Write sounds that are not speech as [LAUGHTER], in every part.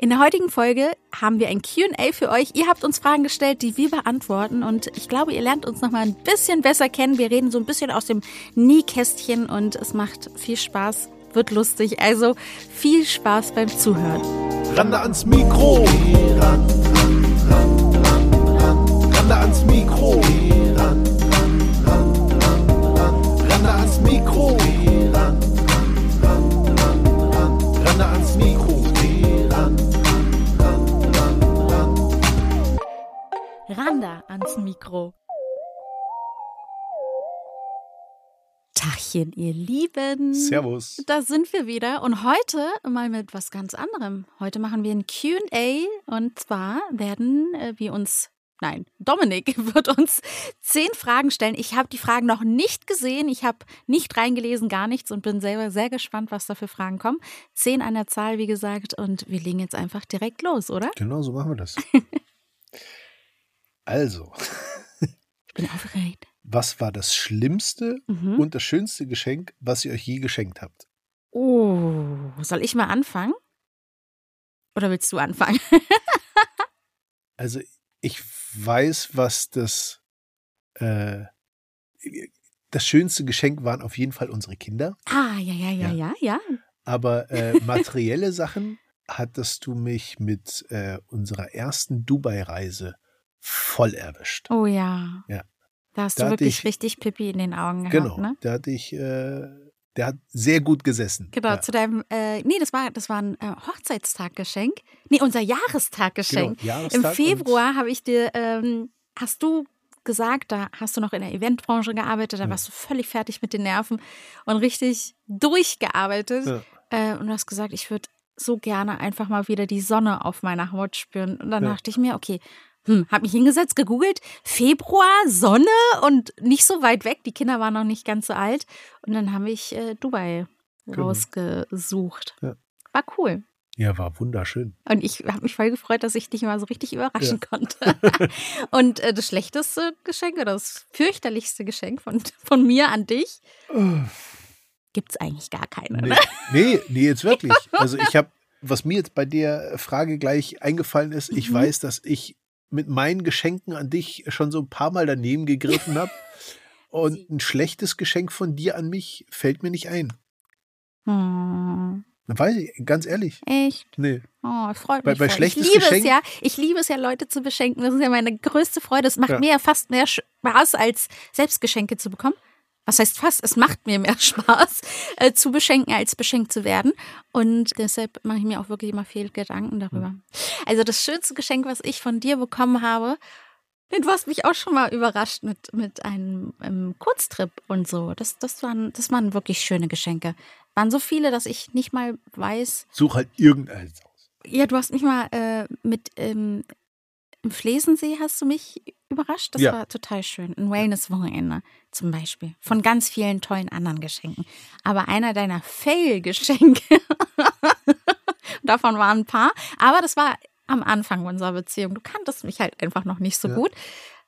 In der heutigen Folge haben wir ein QA für euch. Ihr habt uns Fragen gestellt, die wir beantworten. Und ich glaube, ihr lernt uns noch mal ein bisschen besser kennen. Wir reden so ein bisschen aus dem Nähkästchen und es macht viel Spaß, wird lustig. Also viel Spaß beim Zuhören. Rande ans Mikro. Ran, ran, ran, ran. Rande ans Mikro. Randa ans Mikro. Tachchen, ihr Lieben. Servus. Da sind wir wieder und heute mal mit was ganz anderem. Heute machen wir ein QA und zwar werden äh, wir uns, nein, Dominik [LAUGHS] wird uns zehn Fragen stellen. Ich habe die Fragen noch nicht gesehen, ich habe nicht reingelesen, gar nichts und bin selber sehr gespannt, was da für Fragen kommen. Zehn an der Zahl, wie gesagt, und wir legen jetzt einfach direkt los, oder? Genau so machen wir das. [LAUGHS] Also, Ich bin aufgeregt. was war das schlimmste Mhm. und das schönste Geschenk, was ihr euch je geschenkt habt? Oh, soll ich mal anfangen? Oder willst du anfangen? [LAUGHS] Also, ich weiß, was das, äh, das schönste Geschenk waren auf jeden Fall unsere Kinder. Ah, ja, ja, ja, Ja. ja, ja. Aber äh, [LAUGHS] materielle Sachen hattest du mich mit äh, unserer ersten Dubai-Reise voll erwischt. Oh ja. Ja. Da hast Da du wirklich ich- richtig Pipi in den Augen gehabt, genau, ne? da hatte ich, äh, der hat sehr gut gesessen. Genau, ja. zu deinem, äh, nee, das war, das war ein äh, Hochzeitstaggeschenk. Nee, unser Jahrestaggeschenk. Genau, Im Jahrestag Februar habe ich dir, ähm, hast du gesagt, da hast du noch in der Eventbranche gearbeitet, da Ja. warst du völlig fertig mit den Nerven und richtig durchgearbeitet. Ja. Äh, und du hast gesagt, ich würde so gerne einfach mal wieder die Sonne auf meiner Haut spüren. Und dann dachte ich mir, okay, hm, habe mich hingesetzt, gegoogelt, Februar, Sonne und nicht so weit weg. Die Kinder waren noch nicht ganz so alt. Und dann habe ich äh, Dubai Genau. rausgesucht. Ja. War cool. ja, war wunderschön. Und ich habe mich voll gefreut, dass ich dich mal so richtig überraschen konnte. [LAUGHS] Und äh, das schlechteste Geschenk oder das fürchterlichste Geschenk von, von mir an dich gibt es eigentlich gar keine. Nee, Ne? nee, nee, jetzt wirklich. [LAUGHS] Also ich habe, was mir jetzt bei der Frage gleich eingefallen ist, ich Mhm. weiß, dass ich mit meinen Geschenken an dich schon so ein paar Mal daneben gegriffen habe. [LAUGHS] Und ein schlechtes Geschenk von dir an mich fällt mir nicht ein. Hm, Weiß ich, ganz ehrlich. echt? Nee. Oh, freut Bei- mich. bei schlechtes ich liebe Geschenk- es ja. Ich liebe es ja, Leute zu beschenken. Das ist ja meine größte Freude. Es macht Ja. mir ja fast mehr Spaß, als selbst Geschenke zu bekommen. Was heißt fast? Es macht mir mehr [LAUGHS] Spaß, äh, zu beschenken, als beschenkt zu werden. Und deshalb mache ich mir auch wirklich immer viel Gedanken darüber. Also das schönste Geschenk, was ich von dir bekommen habe, denn du hast mich auch schon mal überrascht mit, mit einem ähm, Kurztrip und so. Das, das, waren, das waren wirklich schöne Geschenke. Waren so viele, dass ich nicht mal weiß, Such halt irgendeins aus. ja, du hast mich mal äh, mit ähm, im Flesensee hast du mich überrascht. Das Ja. war total schön. Ein Wellness-Wochenende zum Beispiel. Von ganz vielen tollen anderen Geschenken. Aber einer deiner Fail-Geschenke, [LAUGHS] davon waren ein paar, aber das war am Anfang unserer Beziehung. Du kanntest mich halt einfach noch nicht so Ja. gut.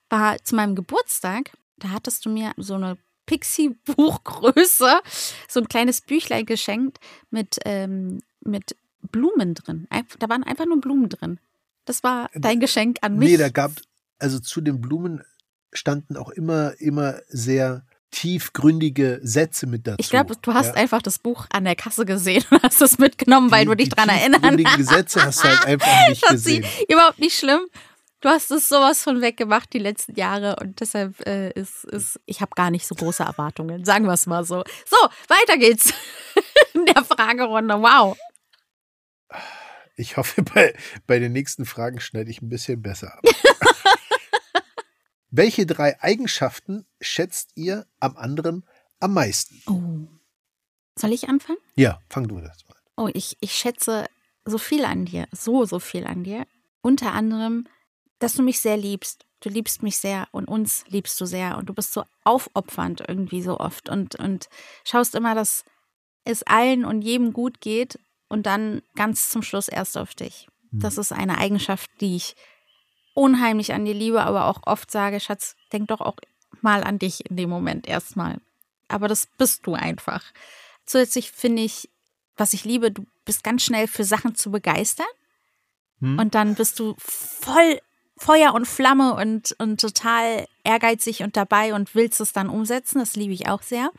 War zu meinem Geburtstag, da hattest du mir so eine Pixie-Buchgröße, so ein kleines Büchlein geschenkt mit, ähm, mit Blumen drin. Da waren einfach nur Blumen drin. Das war dein Geschenk an mich. Nee, da gab, also zu den Blumen standen auch immer, immer sehr tiefgründige Sätze mit dazu. ich glaube, du hast Ja. einfach das Buch an der Kasse gesehen und hast es mitgenommen, weil Die- du dich dran erinnern tiefgründigen Gesetze hast du halt einfach nicht [LAUGHS] gesehen. überhaupt nicht schlimm. Du hast es sowas von weggemacht die letzten Jahre und deshalb äh, ist, ist ich habe gar nicht so große Erwartungen. Sagen wir es mal so. So, weiter geht's [LAUGHS] in der Fragerunde. Wow. Ich hoffe, bei, bei den nächsten Fragen schneide ich ein bisschen besser ab. [LAUGHS] Welche drei Eigenschaften schätzt ihr am anderen am meisten? Oh. Soll ich anfangen? Ja, fang du das mal. Oh, ich, ich schätze so viel an dir, so, so viel an dir. Unter anderem, dass du mich sehr liebst. Du liebst mich sehr und uns liebst du sehr und du bist so aufopfernd irgendwie so oft und, und schaust immer, dass es allen und jedem gut geht und dann ganz zum Schluss erst auf dich. Hm. Das ist eine Eigenschaft, die ich unheimlich an dir liebe, aber auch oft sage, Schatz, denk doch auch mal an dich in dem Moment erstmal. Aber das bist du einfach. Zusätzlich finde ich, was ich liebe, du bist ganz schnell für Sachen zu begeistern. Hm. Und dann bist du voll Feuer und Flamme und, und total ehrgeizig und dabei und willst es dann umsetzen. Das liebe ich auch sehr.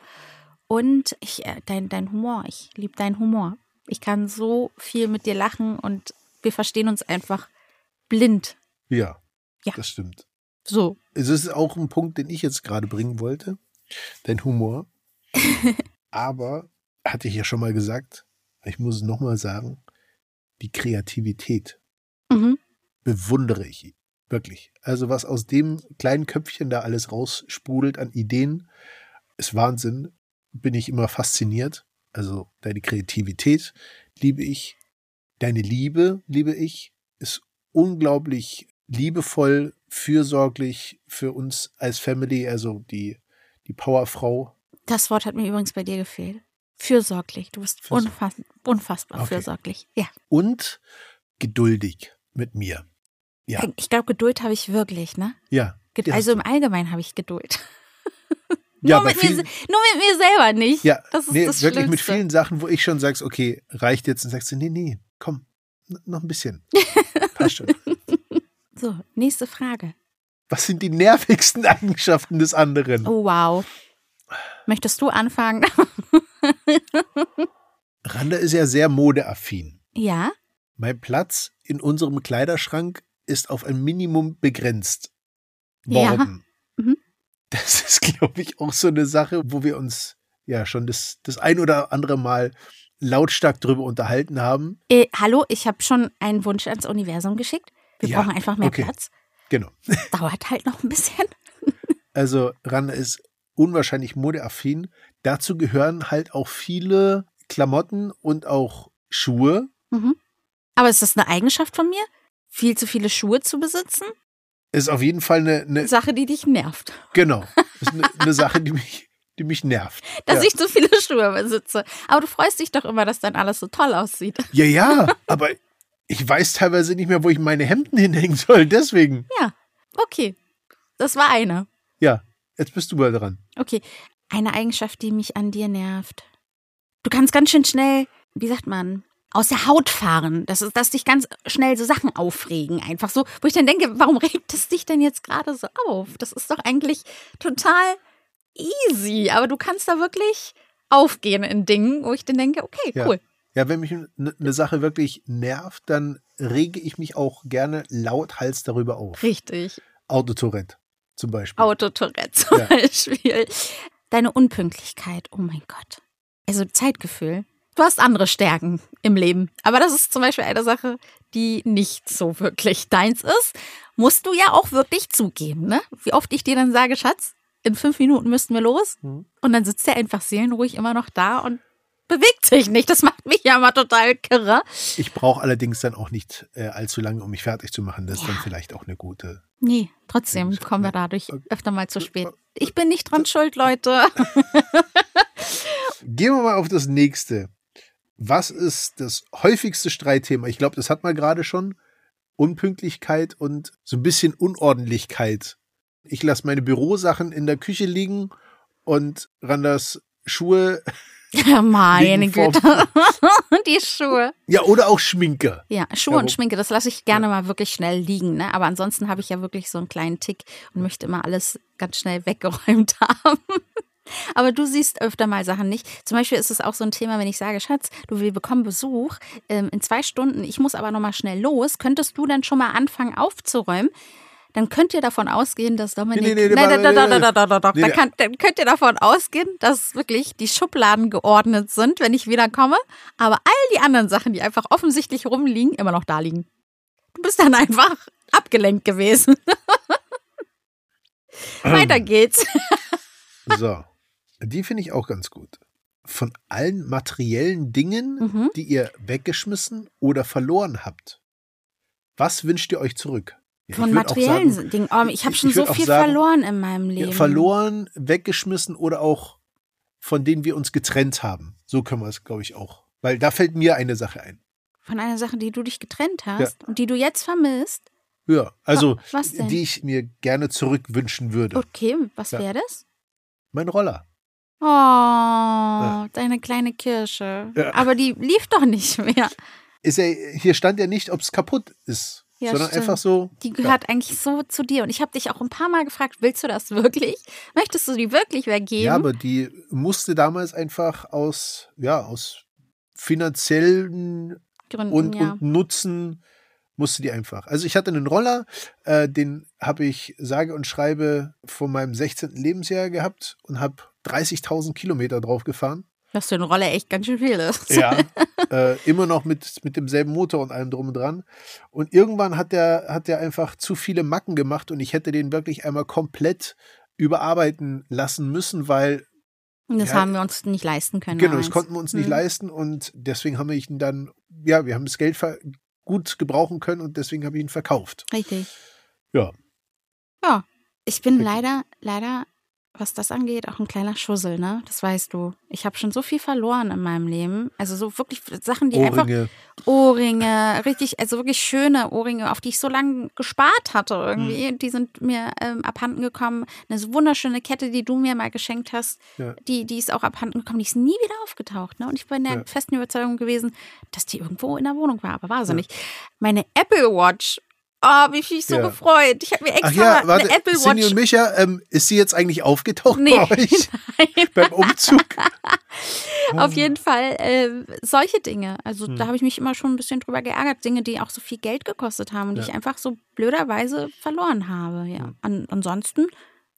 Und ich, äh, dein, dein Humor, ich liebe deinen Humor. Ich kann so viel mit dir lachen und wir verstehen uns einfach blind. Ja, ja. das stimmt. So. Es ist auch ein Punkt, den ich jetzt gerade bringen wollte. Dein Humor. [LAUGHS] Aber, hatte ich ja schon mal gesagt, ich muss es nochmal sagen, die Kreativität mhm. bewundere ich wirklich. Also was aus dem kleinen Köpfchen da alles raussprudelt an Ideen, ist Wahnsinn. Bin ich immer fasziniert. Also deine Kreativität liebe ich. Deine Liebe liebe ich. Ist unglaublich liebevoll, fürsorglich für uns als Family, also die, die Powerfrau. Das Wort hat mir übrigens bei dir gefehlt. Fürsorglich. Du bist unfass unfassbar okay. fürsorglich. Ja. Und geduldig mit mir. Ja. Ich glaube, Geduld habe ich wirklich, ne? Ja. Also im Allgemeinen habe ich Geduld. [LAUGHS] Ja, nur, mit mir, nur mit mir selber nicht. Ja, das ist nee, das wirklich mit vielen Sachen, wo ich schon sagst, okay, reicht jetzt und sagst du, nee, nee, komm, noch ein bisschen. [LAUGHS] Passt schon. So, nächste Frage. Was sind die nervigsten [LAUGHS] Eigenschaften des anderen? Oh, wow. Möchtest du anfangen? [LAUGHS] Randa ist ja sehr modeaffin. Ja. Mein Platz in unserem Kleiderschrank ist auf ein Minimum begrenzt worden. Ja. Mhm. Das ist, glaube ich, auch so eine Sache, wo wir uns ja schon das, das ein oder andere Mal lautstark drüber unterhalten haben. Äh, hallo, ich habe schon einen Wunsch ans Universum geschickt. Wir ja, brauchen einfach mehr okay. Platz. Genau. Dauert halt noch ein bisschen. [LAUGHS] Also Randa ist unwahrscheinlich modeaffin. Dazu gehören halt auch viele Klamotten und auch Schuhe. Mhm. Aber ist das eine Eigenschaft von mir? Viel zu viele Schuhe zu besitzen? Ist auf jeden Fall eine, eine Sache, die dich nervt. Genau. [LAUGHS] Ist eine, eine Sache, die mich, die mich nervt. Dass ja. ich zu viele Schuhe besitze. Aber du freust dich doch immer, dass dann alles so toll aussieht. Ja, ja, [LAUGHS] aber ich weiß teilweise nicht mehr, wo ich meine Hemden hinhängen soll, deswegen. Ja, okay. Das war eine. Ja, jetzt bist du mal dran. Okay, eine Eigenschaft, die mich an dir nervt. Du kannst ganz schön schnell, wie sagt man, aus der Haut fahren. Das ist, dass dich ganz schnell so Sachen aufregen. Einfach so, wo ich dann denke, warum regt es dich denn jetzt gerade so auf? Das ist doch eigentlich total easy. Aber du kannst da wirklich aufgehen in Dingen, wo ich dann denke, okay, cool. Ja. Wenn mich eine Sache wirklich nervt, dann rege ich mich auch gerne lauthals darüber auf. Richtig. Autotourette zum Beispiel. Autotourette zum ja. Beispiel. Deine Unpünktlichkeit, oh mein Gott. Also Zeitgefühl. Du hast andere Stärken im Leben. Aber das ist zum Beispiel eine Sache, die nicht so wirklich deins ist. Musst du ja auch wirklich zugeben, ne? Wie oft ich dir dann sage, Schatz, in fünf Minuten müssten wir los. Mhm. Und dann sitzt er einfach seelenruhig immer noch da und bewegt sich nicht. Das macht mich ja mal total kirre. Ich brauche allerdings dann auch nicht äh, allzu lange, um mich fertig zu machen. Das ja. ist dann vielleicht auch eine gute. Nee, trotzdem kommen wir dadurch öfter mal zu spät. Ich bin nicht dran schuld, Leute. [LAUGHS] Gehen wir mal auf das nächste. Was ist das häufigste Streitthema? Ich glaube, das hat man gerade schon. Unpünktlichkeit und so ein bisschen Unordentlichkeit. Ich lasse meine Bürosachen in der Küche liegen und Randers Schuhe [LAUGHS] Meine Güte. [LAUGHS] die Schuhe. Ja, oder auch Schminke. Ja, Schuhe Darum. und Schminke, das lasse ich gerne ja. mal wirklich schnell liegen. Ne? Aber ansonsten habe ich ja wirklich so einen kleinen Tick und möchte immer alles ganz schnell [LAUGHS] weggeräumt haben. Aber du siehst öfter mal Sachen nicht. Zum Beispiel ist es auch so ein Thema, wenn ich sage, Schatz, du wir bekommen Besuch ähm, in zwei Stunden, ich muss aber nochmal schnell los. Könntest du dann schon mal anfangen aufzuräumen? Dann könnt ihr davon ausgehen, dass Dominik. Nee, nee, nee, nein, da, da, da, da, nee, dann, dann könnt ihr davon ausgehen, dass wirklich die Schubladen geordnet sind, wenn ich wiederkomme. Aber all die anderen Sachen, die einfach offensichtlich rumliegen, immer noch da liegen. Du bist dann einfach abgelenkt gewesen. [CLEARS THROAT] Weiter geht's. so, die finde ich auch ganz gut. Von allen materiellen Dingen, mhm. die ihr weggeschmissen oder verloren habt, was wünscht ihr euch zurück? Von materiellen Dingen. Oh, ich habe schon ich so viel sagen, verloren in meinem Leben. Verloren, weggeschmissen oder auch von denen wir uns getrennt haben. So können wir es, glaube ich, auch. Weil da fällt mir eine Sache ein. Von einer Sache, die du dich getrennt hast ja. und die du jetzt vermisst? Ja, also die ich mir gerne zurückwünschen würde. Okay, was ja. wäre das? Mein Roller. Oh, ja. deine kleine Kirsche. Aber die lief doch nicht mehr. ist ja, hier stand ja nicht, ob es kaputt ist, Ja, sondern stimmt. einfach so. Die gehört eigentlich so zu dir. Und ich habe dich auch ein paar Mal gefragt, willst du das wirklich? Möchtest du die wirklich weggeben? Ja, aber die musste damals einfach aus, ja, aus finanziellen Gründen, und, ja. und Nutzen musste die einfach. Also ich hatte einen Roller, äh, den habe ich sage und schreibe von meinem 16. Lebensjahr gehabt und habe 30.000 Kilometer drauf gefahren. Was für eine Rolle echt ganz schön viel ist. Ja. [LAUGHS] äh, immer noch mit, mit demselben Motor und allem drum und dran. Und irgendwann hat der, hat der einfach zu viele Macken gemacht und ich hätte den wirklich einmal komplett überarbeiten lassen müssen, weil Und das Ja. haben wir uns nicht leisten können. Genau, damals. das konnten wir uns nicht Hm. leisten und deswegen haben wir ihn dann, ja, wir haben das Geld gut gebrauchen können und deswegen habe ich ihn verkauft. Richtig. Ja. Ja. Ich bin Richtig. leider, leider, was das angeht, auch ein kleiner Schussel, ne? Das weißt du. Ich habe schon so viel verloren in meinem Leben. Also so wirklich Sachen, die einfach Ohrringe. Ohrringe, richtig, also wirklich schöne Ohrringe, auf die ich so lange gespart hatte irgendwie. Hm. Die sind mir ähm, abhanden gekommen. Eine so wunderschöne Kette, die du mir mal geschenkt hast, Ja. die, die ist auch abhanden gekommen. Die ist nie wieder aufgetaucht. Ne? Und ich bin der Ja. festen Überzeugung gewesen, dass die irgendwo in der Wohnung war, aber war sie Ja. nicht. Meine Apple Watch. Oh, wie viel ich so Ja. gefreut. Ich habe mir extra Ach ja, warte, eine Apple Cindy Watch. und Micha, ähm, ist sie jetzt eigentlich aufgetaucht Nee, bei euch [LAUGHS] beim Umzug? [LAUGHS] Auf jeden Fall äh, solche Dinge. Also Hm. da habe ich mich immer schon ein bisschen drüber geärgert. Dinge, die auch so viel Geld gekostet haben und die Ja. ich einfach so blöderweise verloren habe. Ja. Hm. An, ansonsten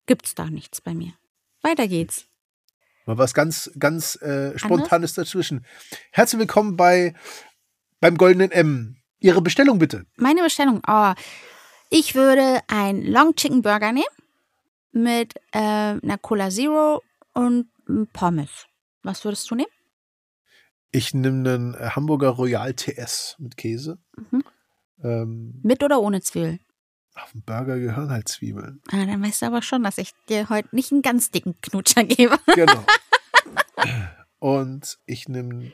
gibt's da nichts bei mir. Weiter geht's. Mal was ganz, ganz äh, Spontanes dazwischen. Herzlich willkommen bei beim Goldenen M. Ihre Bestellung bitte. Meine Bestellung. Oh, ich würde einen Long Chicken Burger nehmen mit äh, einer Cola Zero und Pommes. Was würdest du nehmen? Ich nehme einen Hamburger Royal TS mit Käse. Mhm. Ähm, Mit oder ohne Zwiebeln? auf den Burger gehören halt Zwiebeln. Ah, dann weißt du aber schon, dass ich dir heute nicht einen ganz dicken Knutscher gebe. [LAUGHS] Genau. und ich nehme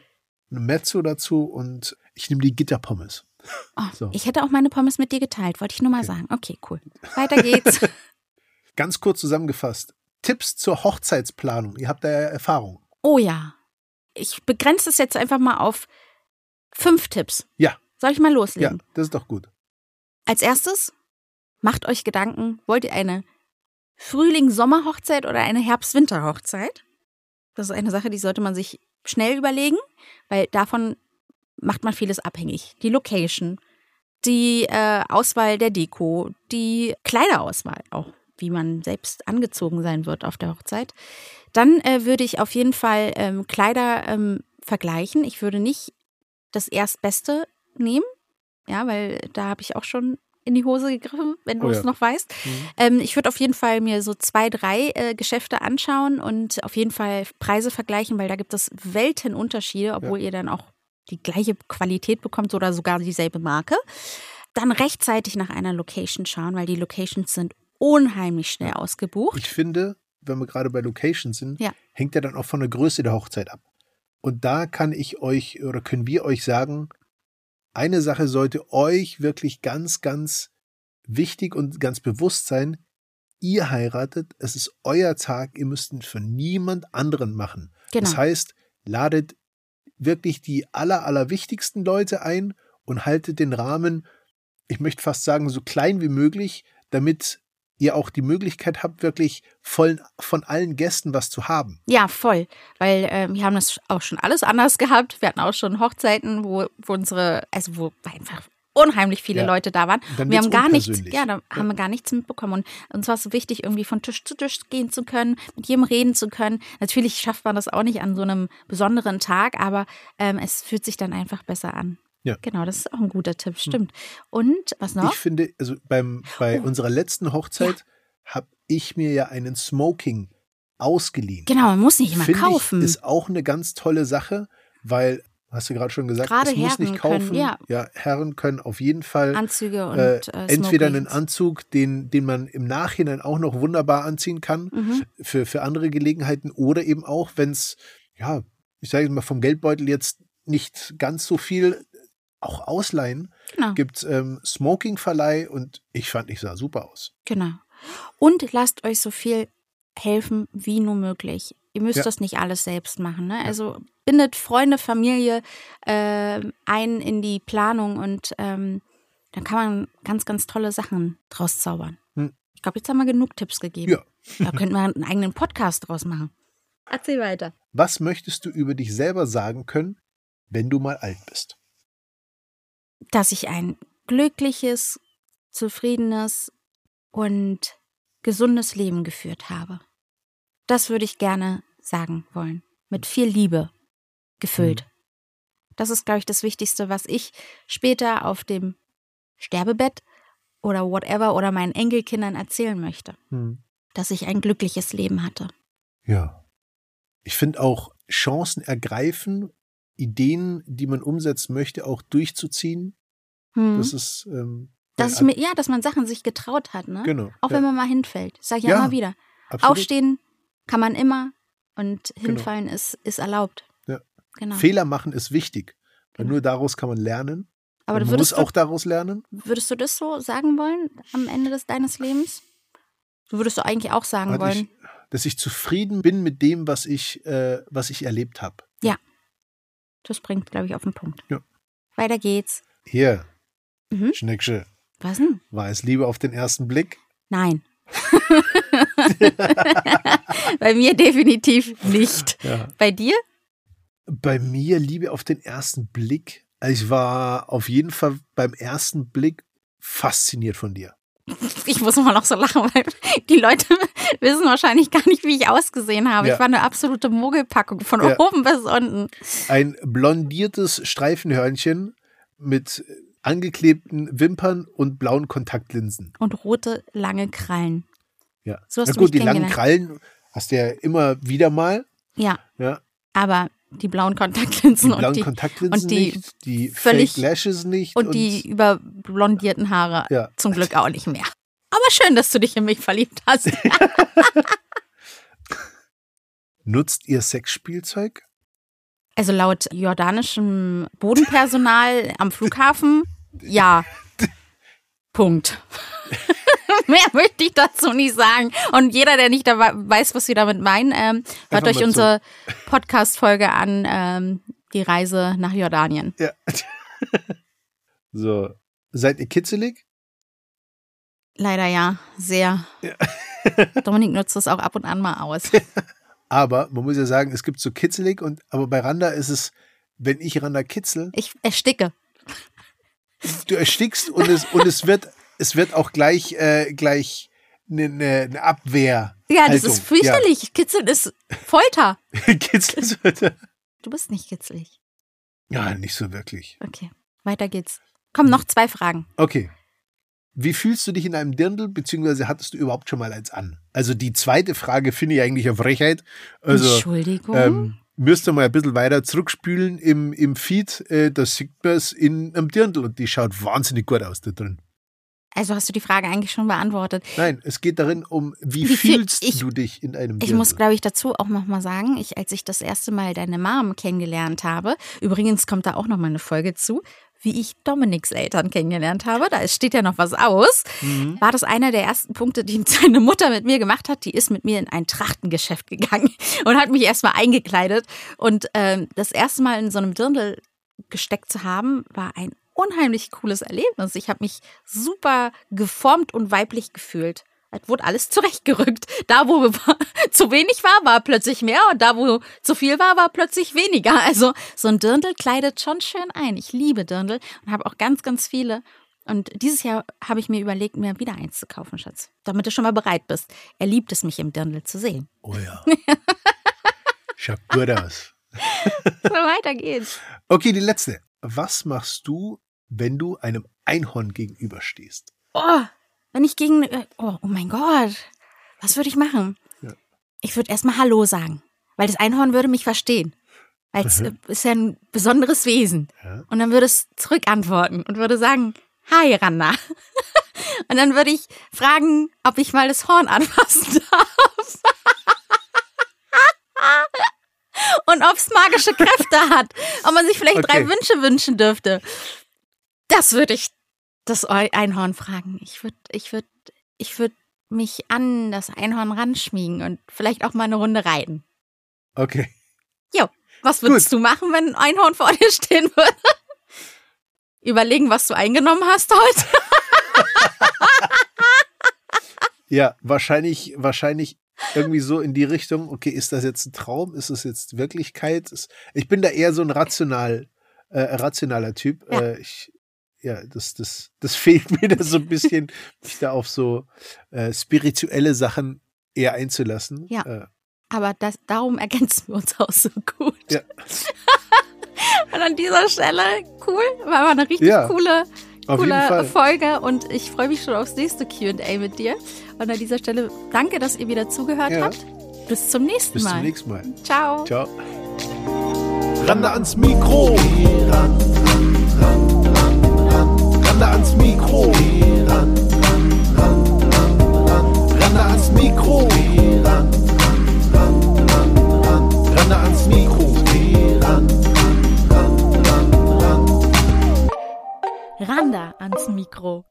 eine Mezzo dazu und ich nehme die Gitterpommes. Oh, So. Ich hätte auch meine Pommes mit dir geteilt, wollte ich nur mal Okay. sagen. Okay, cool. Weiter geht's. [LAUGHS] Ganz kurz zusammengefasst. Tipps zur Hochzeitsplanung. Ihr habt da ja Erfahrung. Oh ja. Ich begrenze es jetzt einfach mal auf fünf Tipps. Ja. Soll ich mal Ja, loslegen? das ist doch gut. Als erstes, macht euch Gedanken, wollt ihr eine Frühling-Sommer-Hochzeit oder eine Herbst-Winter-Hochzeit? Das ist eine Sache, die sollte man sich schnell überlegen, weil davon macht man vieles abhängig. Die Location, die äh, Auswahl der Deko, die Kleiderauswahl auch, wie man selbst angezogen sein wird auf der Hochzeit. Dann äh, würde ich auf jeden Fall ähm, Kleider ähm, vergleichen. Ich würde nicht das Erstbeste nehmen, ja, weil da habe ich auch schon in die Hose gegriffen, wenn du Oh es ja. noch weißt. Ähm, ich würde auf jeden Fall mir so zwei, drei äh, Geschäfte anschauen und auf jeden Fall Preise vergleichen, weil da gibt es Weltenunterschiede, obwohl ihr dann auch die gleiche Qualität bekommt oder sogar dieselbe Marke. Dann rechtzeitig nach einer Location schauen, weil die Locations sind unheimlich schnell ausgebucht. Ich finde, wenn wir gerade bei Location sind, Ja. hängt ja dann auch von der Größe der Hochzeit ab. Und da kann ich euch oder können wir euch sagen, eine Sache sollte euch wirklich ganz, ganz wichtig und ganz bewusst sein. Ihr heiratet, es ist euer Tag, ihr müsst ihn für niemand anderen machen. Genau. Das heißt, ladet wirklich die aller, allerwichtigsten Leute ein und haltet den Rahmen, ich möchte fast sagen, so klein wie möglich, damit ihr auch die Möglichkeit habt, wirklich voll, von allen Gästen was zu haben. Ja, voll. Weil ähm, wir haben das auch schon alles anders gehabt. Wir hatten auch schon Hochzeiten, wo, wo unsere, also wo einfach unheimlich viele Ja. Leute da waren. Wir haben gar nichts, ja, da haben wir gar nichts mitbekommen. Und uns war es so wichtig, irgendwie von Tisch zu Tisch gehen zu können, mit jedem reden zu können. Natürlich schafft man das auch nicht an so einem besonderen Tag, aber ähm, es fühlt sich dann einfach besser an. Ja. Genau, das ist auch ein guter Tipp, stimmt. Und was noch? Ich finde, also beim, bei Oh. unserer letzten Hochzeit habe ich mir ja einen Smoking ausgeliehen. genau, man muss nicht immer kaufen. Ich, ist auch eine ganz tolle Sache, weil, hast du gerade schon gesagt, Gerade es muss Herren nicht kaufen. können, ja. Herren können auf jeden Fall Anzüge und äh, äh, entweder einen. Anzug, den, den man im Nachhinein auch noch wunderbar anziehen kann Mhm. für, für andere Gelegenheiten oder eben auch, wenn es, ja, ich sage mal, vom Geldbeutel jetzt nicht ganz so viel auch ausleihen, Genau. gibt ähm, Smoking-Verleih und ich fand, ich sah super aus. Genau. Und lasst euch so viel helfen, wie nur möglich. Ihr müsst Ja. das nicht alles selbst machen. Ne? Also bindet Freunde, Familie äh, ein in die Planung und ähm, dann kann man ganz, ganz tolle Sachen draus zaubern. Hm. Ich glaube, jetzt haben wir genug Tipps gegeben. Ja. Da könnten wir einen eigenen Podcast draus machen. Erzähl weiter. Was möchtest du über dich selber sagen können, wenn du mal alt bist? Dass ich ein glückliches, zufriedenes und gesundes Leben geführt habe. Das würde ich gerne sagen wollen. Mit viel Liebe gefüllt. Das ist, glaube ich, das Wichtigste, was ich später auf dem Sterbebett oder whatever oder meinen Enkelkindern erzählen möchte. Dass ich ein glückliches Leben hatte. Ja. Ich finde auch Chancen ergreifen, Ideen, die man umsetzen möchte, auch durchzuziehen. Hm. Das ist ähm, dass ich mir, ja, dass man Sachen sich getraut hat, ne? genau. Auch ja, wenn man mal hinfällt. Sag ich ja, Ja, immer wieder. absolut. Aufstehen kann man immer und Genau. hinfallen ist, ist erlaubt. Ja. Genau. Fehler machen ist wichtig, weil Genau. nur daraus kann man lernen. Aber man muss würdest du, auch daraus lernen. würdest du das so sagen wollen am Ende des deines Lebens? Du würdest du eigentlich auch sagen Dass wollen. ich, dass ich zufrieden bin mit dem, was ich, äh, was ich erlebt habe. Das bringt, glaube ich, auf den Punkt. Ja. Weiter geht's. Hier, Mhm. Schnecksche, Was denn? war es Liebe auf den ersten Blick? Nein. [LAUGHS] Bei mir definitiv nicht. Ja. Bei dir? Bei mir Liebe auf den ersten Blick. Also ich war auf jeden Fall beim ersten Blick fasziniert von dir. Ich muss immer noch so lachen, weil die Leute [LAUGHS] wissen wahrscheinlich gar nicht, wie ich ausgesehen habe. Ja. Ich war eine absolute Mogelpackung von Ja. oben bis unten. Ein blondiertes Streifenhörnchen mit angeklebten Wimpern und blauen Kontaktlinsen. Und rote, lange Krallen. Ja. So hast Na du gut, mich die langen. Krallen hast du ja immer wieder mal. Ja, Ja. aber die blauen Die Kontaktlinsen blauen und die, Kontaktlinsen und die nicht, die völlig- Fake Lashes nicht. und die überblondierten Haare Ja. zum Glück auch nicht mehr. Aber schön, dass du dich in mich verliebt hast. [LAUGHS] [LAUGHS] Nutzt ihr Sexspielzeug? Also laut jordanischem Bodenpersonal am Flughafen, ja. Punkt. [LAUGHS] Mehr möchte ich dazu nicht sagen. Und jeder, der nicht dabei weiß, was wir damit meinen, ähm, hört euch unsere Podcast-Folge an, ähm, die Reise nach Jordanien. Ja. [LAUGHS] so. Seid ihr kitzelig? Leider ja, sehr. Ja. Dominik nutzt das auch ab und an mal aus. [LAUGHS] Aber man muss ja sagen, es gibt so kitzelig und aber bei Randa ist es, wenn ich Randa kitzel, Ich ersticke. du erstickst und es und es wird es wird auch gleich äh, gleich eine, eine, eine Abwehr. Ja, das ist fürchterlich. Kitzeln ist Folter. [LAUGHS] Ja. Kitzel wird. Du bist nicht kitzelig. Ja, nicht so wirklich. Okay, weiter geht's. Komm, noch zwei Fragen. Okay. Wie fühlst du dich in einem Dirndl, beziehungsweise hattest du überhaupt schon mal eins an? Also die zweite Frage finde ich eigentlich eine Frechheit. Also Entschuldigung. ähm, müsst ihr mal ein bisschen weiter zurückspülen im, im Feed, äh, da sieht man es in einem Dirndl und die schaut wahnsinnig gut aus da drin. also hast du die Frage eigentlich schon beantwortet. Nein, es geht darin um, wie, Wie fühlst ich- du dich in einem Ich Dirndl? muss, glaube ich, dazu auch nochmal sagen, ich, als ich das erste Mal deine Mom kennengelernt habe, übrigens kommt da auch nochmal eine Folge zu, wie ich Dominiks Eltern kennengelernt habe, da steht ja noch was aus, Mhm. war das einer der ersten Punkte, die [LAUGHS] seine Mutter mit mir gemacht hat. Die ist mit mir in ein Trachtengeschäft gegangen [LAUGHS] und hat mich erstmal eingekleidet. Und ähm, das erste Mal in so einem Dirndl gesteckt zu haben, war ein unheimlich cooles Erlebnis. Ich habe mich super geformt und weiblich gefühlt. Es wurde alles zurechtgerückt. Da, wo [LAUGHS] zu wenig war, war plötzlich mehr und da, wo zu viel war, war plötzlich weniger. Also so ein Dirndl kleidet schon schön ein. Ich liebe Dirndl und habe auch ganz, ganz viele. Und dieses Jahr habe ich mir überlegt, mir wieder eins zu kaufen, Schatz. Damit du schon mal bereit bist. Er liebt es, mich im Dirndl zu sehen. Oh ja. [LAUGHS] Schaut gut aus. So, weiter geht's. Okay, die letzte. Was machst du, wenn du einem Einhorn gegenüberstehst? Oh, wenn ich gegen. äh, Oh, oh mein Gott. Was würde ich machen? Ja. Ich würde erstmal Hallo sagen. Weil das Einhorn würde mich verstehen. Weil es [LAUGHS] äh, ist ja ein besonderes Wesen. Ja. Und dann würde es zurückantworten und würde sagen, Hi, Randa. [LAUGHS] Und dann würde ich fragen, ob ich mal das Horn anfassen [LAUGHS] darf. Und ob es magische Kräfte hat. Ob man sich vielleicht drei Okay. Wünsche wünschen dürfte. Das würde ich das Einhorn fragen. Ich würde, ich würde, ich würde mich an das Einhorn ranschmiegen und vielleicht auch mal eine Runde reiten. Okay. Jo, was würdest du machen, wenn ein Einhorn vor dir stehen würde? Überlegen, was du eingenommen hast heute? [LAUGHS] Ja, wahrscheinlich, wahrscheinlich irgendwie so in die Richtung, okay, ist das jetzt ein Traum? Ist es jetzt Wirklichkeit? Ich bin da eher so ein rational, äh, rationaler Typ. Ja. Äh, ich, ja, das, das, das [LAUGHS] fehlt mir da so ein bisschen, mich da auf so äh, spirituelle Sachen eher einzulassen. Ja. Äh, Aber das, darum ergänzen wir uns auch so gut. Ja. [LAUGHS] Und an dieser Stelle, cool, war mal eine richtig Ja, coole, coole. Folge und ich freue mich schon aufs nächste QA mit dir. Und an dieser Stelle danke, dass ihr wieder zugehört Ja. habt. Bis zum nächsten Bis Mal. zum nächsten Mal. Ciao. Ciao. Ran Rande ans Mikro. Ran. Rande ans Mikro. Rande ans Mikro. Randa ans Mikro.